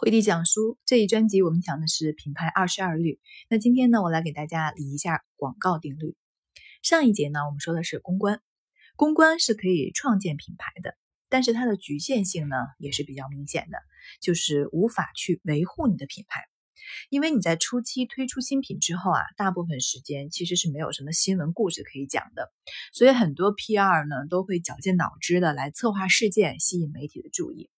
回地讲书这一专辑，我们讲的是品牌二十二律。那今天呢，我来给大家理一下广告定律。上一节呢，我们说的是公关，公关是可以创建品牌的，但是它的局限性呢，也是比较明显的，就是无法去维护你的品牌。因为你在初期推出新品之后啊，大部分时间其实是没有什么新闻故事可以讲的，所以很多 PR 呢都会绞尽脑汁的来策划事件，吸引媒体的注意。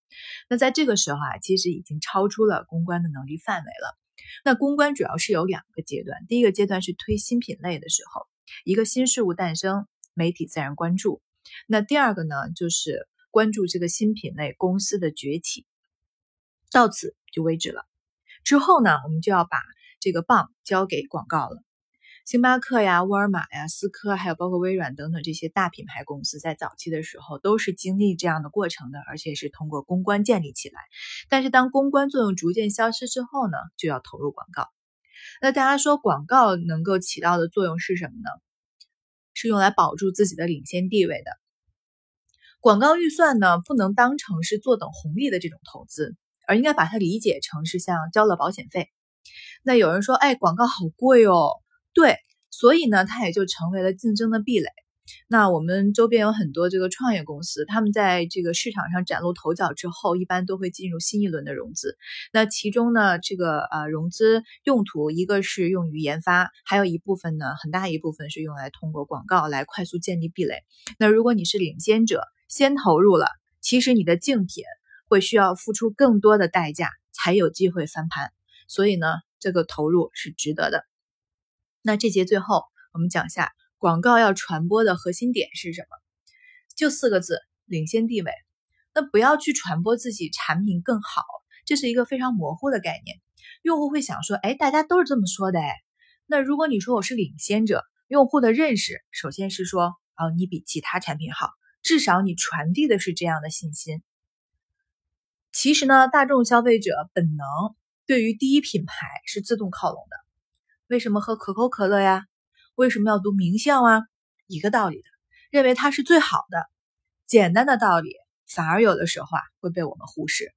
那在这个时候啊，其实已经超出了公关的能力范围了。那公关主要是有两个阶段，第一个阶段是推新品类的时候，一个新事物诞生，媒体自然关注。那第二个呢，就是关注这个新品类公司的崛起，到此就为止了。之后呢，我们就要把这个棒交给广告了。星巴克呀、沃尔玛呀、思科，还有包括微软等等这些大品牌公司，在早期的时候都是经历这样的过程的，而且是通过公关建立起来。但是当公关作用逐渐消失之后呢，就要投入广告。那大家说广告能够起到的作用是什么呢？是用来保住自己的领先地位的。广告预算呢，不能当成是坐等红利的这种投资，而应该把它理解成是像交了保险费。那有人说，哎，广告好贵哦。对，所以呢，它也就成为了竞争的壁垒。那我们周边有很多这个创业公司，他们在这个市场上崭露头角之后，一般都会进入新一轮的融资。那其中呢，这个呃融资用途，一个是用于研发，还有一部分呢，很大一部分是用来通过广告来快速建立壁垒。那如果你是领先者，先投入了，其实你的竞品会需要付出更多的代价才有机会翻盘。所以呢，这个投入是值得的。那这节最后，我们讲下广告要传播的核心点是什么？就四个字：领先地位。那不要去传播自己产品更好，这是一个非常模糊的概念。用户会想说：“哎，大家都是这么说的。”哎，那如果你说我是领先者，用户的认识首先是说：“哦，你比其他产品好。”至少你传递的是这样的信心。其实呢，大众消费者本能对于第一品牌是自动靠拢的。为什么喝可口可乐呀？为什么要读名校啊？一个道理的，认为它是最好的。简单的道理，反而有的时候啊会被我们忽视。